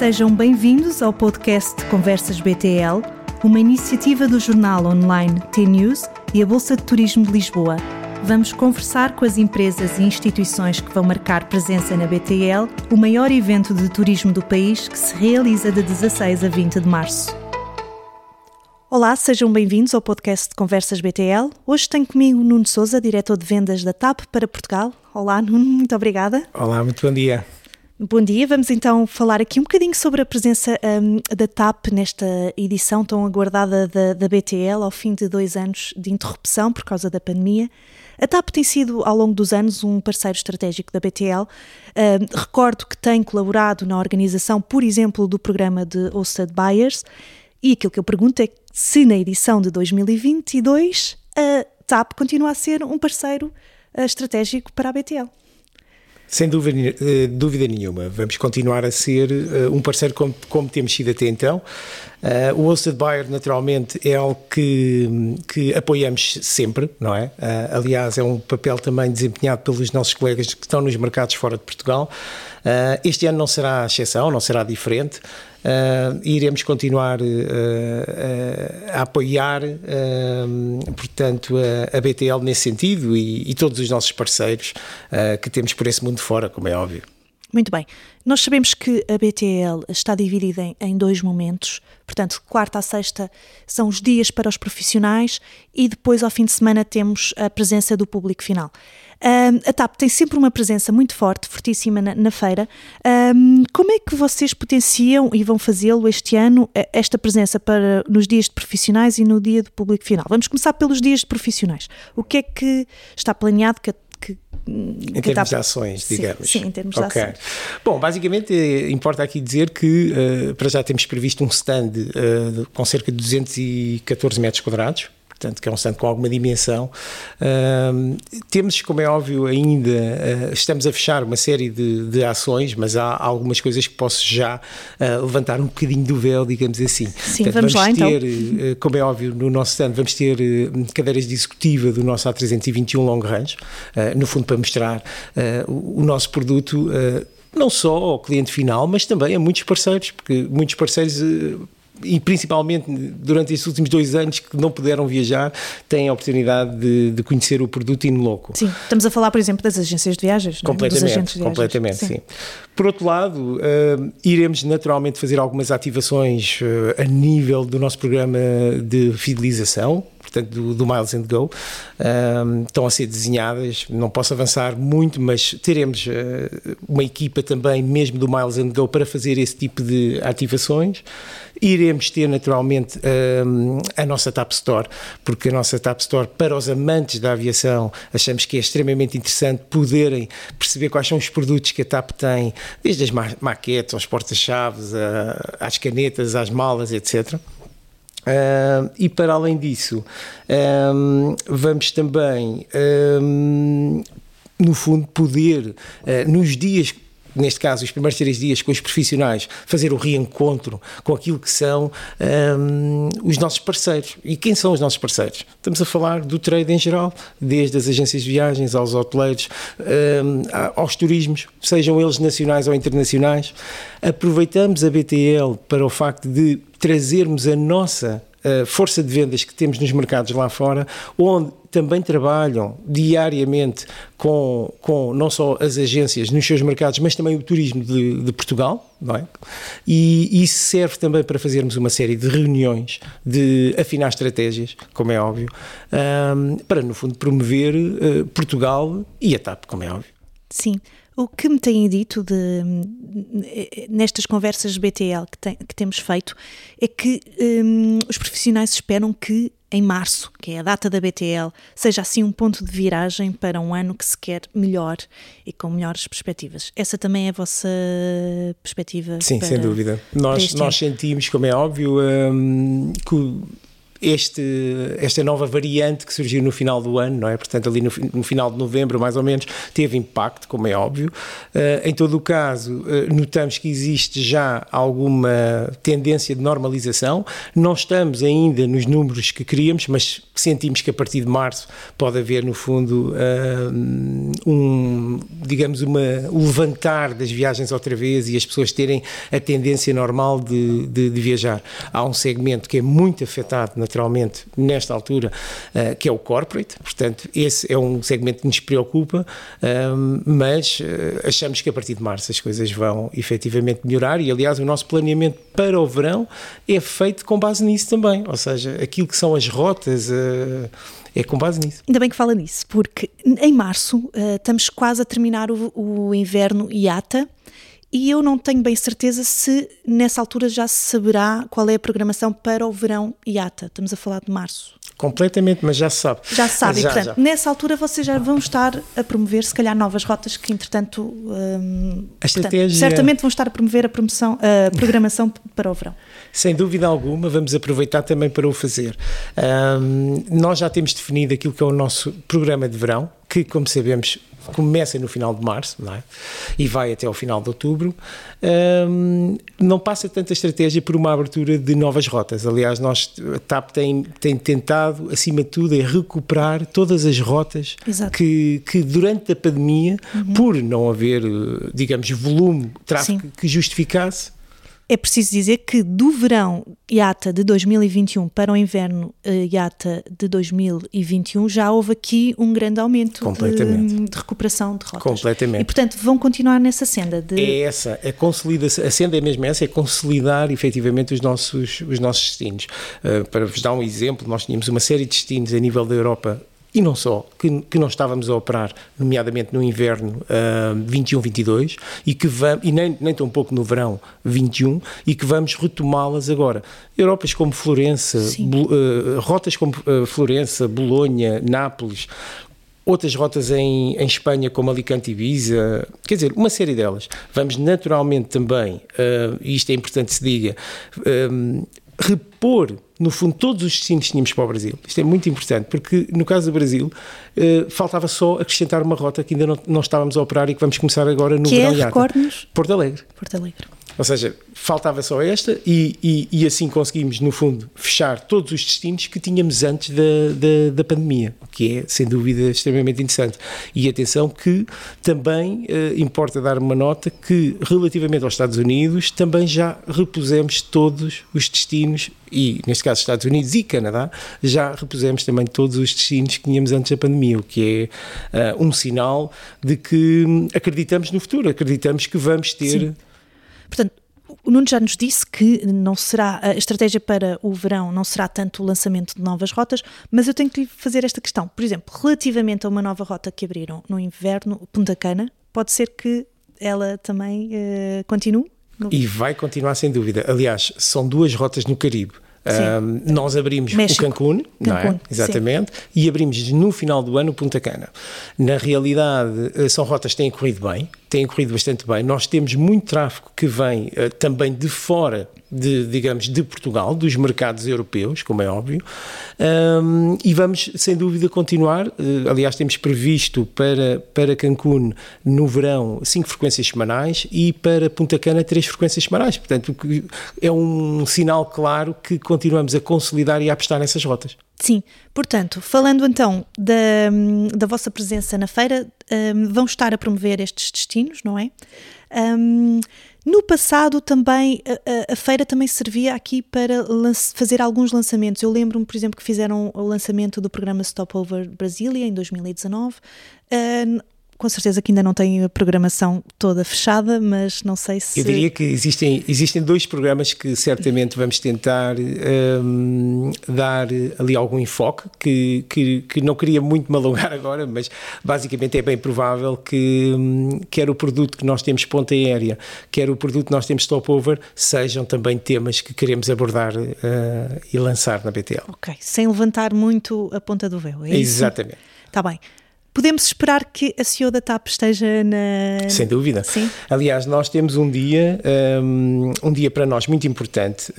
Sejam bem-vindos ao podcast Conversas BTL, uma iniciativa do jornal online T-News e a Bolsa de Turismo de Lisboa. Vamos conversar com as empresas e instituições que vão marcar presença na BTL, o maior evento de turismo do país que se realiza de 16 a 20 de março. Olá, sejam bem-vindos ao podcast Conversas BTL. Hoje tenho comigo Nuno Souza, diretor de vendas da TAP para Portugal. Olá, Nuno, muito obrigada. Olá, muito bom dia. Bom dia, vamos então falar aqui um bocadinho sobre a presença um, da TAP nesta edição tão aguardada da, da, BTL ao fim de dois anos de interrupção por causa da pandemia. A TAP tem sido ao longo dos anos um parceiro estratégico da BTL. Um, recordo que tem colaborado na organização, por exemplo, do programa de Hosted Buyers e aquilo que eu pergunto é se na edição de 2022 a TAP continua a ser um parceiro uh, estratégico para a BTL. Sem dúvida, eh, dúvida nenhuma. Vamos continuar a ser uh, um parceiro como, como, temos sido até então. Uh, o Hosted Buyer, naturalmente, é algo que, que apoiamos sempre, não é? Uh, aliás, é um papel também desempenhado pelos nossos colegas que estão nos mercados fora de Portugal. Este ano não será exceção, não será diferente. iremos continuar a apoiar, portanto, a, a, BTL nesse sentido e, e todos os nossos parceiros que temos por esse mundo fora, como é óbvio. Muito bem. Nós sabemos que a BTL está dividida em, em, dois momentos. Portanto, quarta a sexta são os dias para os profissionais e depois, ao fim de semana, temos a presença do público final. Um, a TAP tem sempre uma presença muito forte, fortíssima na, na feira. Um, como é que vocês potenciam e vão fazê-lo este ano, esta presença para nos dias de profissionais e no dia do público final? Vamos começar pelos dias de profissionais. O que é que está planeado que a que, em termos de ações, digamos. Sim, sim em termos okay. de ações. Bom, basicamente eh, importa aqui dizer que uh, para já temos previsto um stand uh, com cerca de 214 metros quadrados, portanto, que é um stand com alguma dimensão. Uh, temos, como é óbvio, ainda uh, estamos a fechar uma série de, de, ações, mas há algumas coisas que posso já uh, levantar um bocadinho do véu, digamos assim. Sim, portanto, vamos, vamos lá ter, então. como é óbvio, no nosso stand vamos ter cadeiras de executiva do nosso A321 Long Range, no fundo para mostrar o, o, nosso produto não só ao cliente final, mas também a muitos parceiros, porque muitos parceiros e principalmente durante estes últimos dois anos que não puderam viajar, têm a oportunidade de, de conhecer o produto in loco. Sim, estamos a falar, por exemplo, das agências de viagens. Completamente, é? de viagens. completamente, sim. sim. Por outro lado, uh, iremos naturalmente fazer algumas ativações uh, a nível do nosso programa de fidelização, portanto, do, do, Miles and Go, um, estão a ser desenhadas. Não posso avançar muito, mas teremos uh, uma equipa também, mesmo do Miles and Go, para fazer esse tipo de ativações. Iremos ter naturalmente a nossa TAP Store, porque a nossa TAP Store, para os amantes da aviação, achamos que é extremamente interessante poderem perceber quais são os produtos que a TAP tem, desde as ma maquetes aos porta-chaves, às canetas, às malas, etc. Uh, e para além disso, um, vamos também, um, no fundo, poder, uh, nos dias neste caso, os primeiros três dias com os profissionais, fazer o reencontro com aquilo que são um, os nossos parceiros. E quem são os nossos parceiros? Estamos a falar do trade em geral, desde as agências de viagens aos hoteleiros, um, aos turismos, sejam eles nacionais ou internacionais. Aproveitamos a BTL para o facto de trazermos a nossa força de vendas que temos nos mercados lá fora, onde também trabalham diariamente com, com não só as agências nos seus mercados, mas também o turismo de, de Portugal, não é? E isso serve também para fazermos uma série de reuniões, de afinar estratégias, como é óbvio, um, para no fundo promover uh, Portugal e a TAP, como é óbvio. Sim. O que me têm dito de, nestas conversas BTL que, tem, que temos feito é que um, os profissionais esperam que em março, que é a data da BTL, seja assim um ponto de viragem para um ano que se quer melhor e com melhores perspectivas. Essa também é a vossa perspectiva? Sim, para, sem dúvida. Nós, nós sentimos, como é óbvio, um, que este, esta nova variante que surgiu no final do ano, não é? Portanto, ali no, no final de novembro, mais ou menos, teve impacto, como é óbvio. Uh, em todo o caso, uh, notamos que existe já alguma tendência de normalização. Não estamos ainda nos números que queríamos, mas sentimos que a partir de março pode haver, no fundo, uh, um, digamos, uma, um levantar das viagens outra vez e as pessoas terem a tendência normal de, de, de viajar. Há um segmento que é muito afetado na naturalmente, nesta altura, uh, que é o corporate. Portanto, esse é um segmento que nos preocupa, uh, mas uh, achamos que a partir de março as coisas vão efetivamente melhorar e, aliás, o nosso planeamento para o verão é feito com base nisso também. Ou seja, aquilo que são as rotas é com base nisso. Ainda bem que fala nisso, porque em março uh, estamos quase a terminar o, o inverno IATA e eu não tenho bem certeza se nessa altura já se saberá qual é a programação para o verão IATA. Estamos a falar de março. Completamente, mas já se sabe. Já se sabe, já, portanto, já. nessa altura vocês já vão estar a promover, se calhar, novas rotas que, entretanto, hum, a estratégia... Portanto, certamente vão estar a promover a, promoção, a programação para o verão. Sem dúvida alguma, vamos aproveitar também para o fazer. Um, nós já temos definido aquilo que é o nosso programa de verão, que, como sabemos, começa no final de março é? e vai até ao final de outubro, um, não passa tanta estratégia por uma abertura de novas rotas. Aliás, nós, a TAP tem, tem tentado, acima de tudo, é recuperar todas as rotas que, que durante a pandemia, uhum. por não haver, digamos, volume, tráfego Sim. que justificasse, é preciso dizer que do verão IATA de 2021 para o inverno uh, IATA de 2021 já houve aqui um grande aumento de, de, recuperação de rotas. Completamente. E portanto vão continuar nessa senda. De... É essa, a consolidação, a senda é mesmo essa, é consolidar efetivamente os nossos, os nossos destinos. Uh, para vos dar um exemplo, nós tínhamos uma série de destinos a nível da Europa e não só, que, que nós estávamos a operar, nomeadamente no inverno uh, 21-22, e, que vamos, e nem, nem tão pouco no verão 21, e que vamos retomá-las agora. Europas como Florença, uh, rotas como uh, Florença, Bolonha, Nápoles, outras rotas em, em Espanha como Alicante e Ibiza, quer dizer, uma série delas. Vamos naturalmente também, uh, e isto é importante se diga, uh, repor, no fundo, todos os destinos que tínhamos para o Brasil. Isto é muito importante, porque no caso do Brasil, eh, faltava só acrescentar uma rota que ainda não, não, estávamos a operar e que vamos começar agora no que verão é, Porto Alegre. Porto Alegre. Ou seja, faltava só esta e, e, e, assim conseguimos, no fundo, fechar todos os destinos que tínhamos antes da, da, da, pandemia, o que é, sem dúvida, extremamente interessante. E atenção que também eh, importa dar uma nota que, relativamente aos Estados Unidos, também já repusemos todos os destinos, e neste caso Estados Unidos e Canadá, já repusemos também todos os destinos que tínhamos antes da pandemia, o que é uh, um sinal de que acreditamos no futuro, acreditamos que vamos ter... Sim Portanto, o Nuno já nos disse que não será a estratégia para o verão não será tanto o lançamento de novas rotas, mas eu tenho que lhe fazer esta questão. Por exemplo, relativamente a uma nova rota que abriram no inverno, Punta Cana, pode ser que ela também uh, continue? No... E vai continuar sem dúvida. Aliás, são duas rotas no Caribe. Um, nós abrimos México. o Cancún, Cancún, não é? Exatamente, sim. e abrimos no final do ano Punta Cana. Na realidade, eh, são rotas que têm corrido bem, têm corrido bastante bem. Nós temos muito tráfego que vem uh, também de fora de, digamos, de Portugal, dos mercados europeus, como é óbvio, um, e vamos, sem dúvida, continuar. Uh, aliás, temos previsto para, para Cancún, no verão, cinco frequências semanais e para Punta Cana, três frequências semanais. Portanto, é um sinal claro que continuamos a consolidar e a apostar nessas rotas. Sim, portanto, falando então da, da vossa presença na feira, um, vão estar a promover estes destinos, não é? Um, no passado também a, a, feira também servia aqui para fazer alguns lançamentos. Eu lembro-me, por exemplo, que fizeram o lançamento do programa Stopover Brasília em 2019. Uh, com certeza que ainda não tem a programação toda fechada, mas não sei se. Eu diria que existem, existem dois programas que certamente vamos tentar um, dar ali algum enfoque, que, que, que, não queria muito me alongar agora, mas basicamente é bem provável que um, quer o produto que nós temos ponta aérea, quer o produto que nós temos stopover, sejam também temas que queremos abordar uh, e lançar na BTL. Ok, sem levantar muito a ponta do véu, é Exatamente. Está bem. Podemos esperar que a CEO da TAP esteja na. Sem dúvida. Sim. Aliás, nós temos um dia, um, um dia para nós muito importante,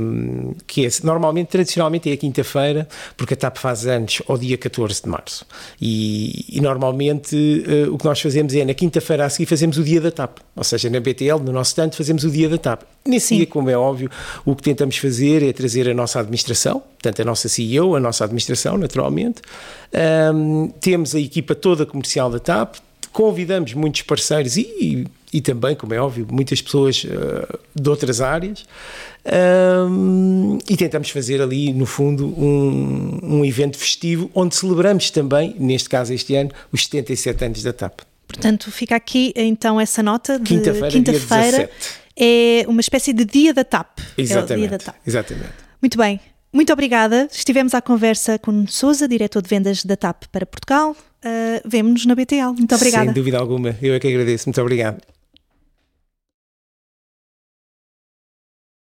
um, que é normalmente, tradicionalmente, é a quinta-feira, porque a TAP faz anos ao dia 14 de março. E, e normalmente uh, o que nós fazemos é na quinta-feira a seguir fazemos o dia da TAP. Ou seja, na BTL, no nosso tanto, fazemos o dia da TAP. Nesse Sim. dia, como é óbvio, o que tentamos fazer é trazer a nossa administração, portanto, a nossa CEO, a nossa administração, naturalmente. Um, temos a equipa toda comercial da TAP, convidamos muitos parceiros e, e, também, como é óbvio, muitas pessoas uh, de outras áreas um, e tentamos fazer ali, no fundo, um, um evento festivo onde celebramos também, neste caso este ano, os 77 anos da TAP. Portanto, fica aqui então essa nota de quinta-feira. Quinta-feira é uma espécie de dia da TAP. Exatamente. É da TAP. Exatamente. Muito bem. Muito obrigada. Estivemos à conversa com Souza, diretor de vendas da TAP para Portugal. Uh, Vemo-nos na BTL. Muito obrigada. Sem dúvida alguma. Eu é que agradeço. Muito obrigado.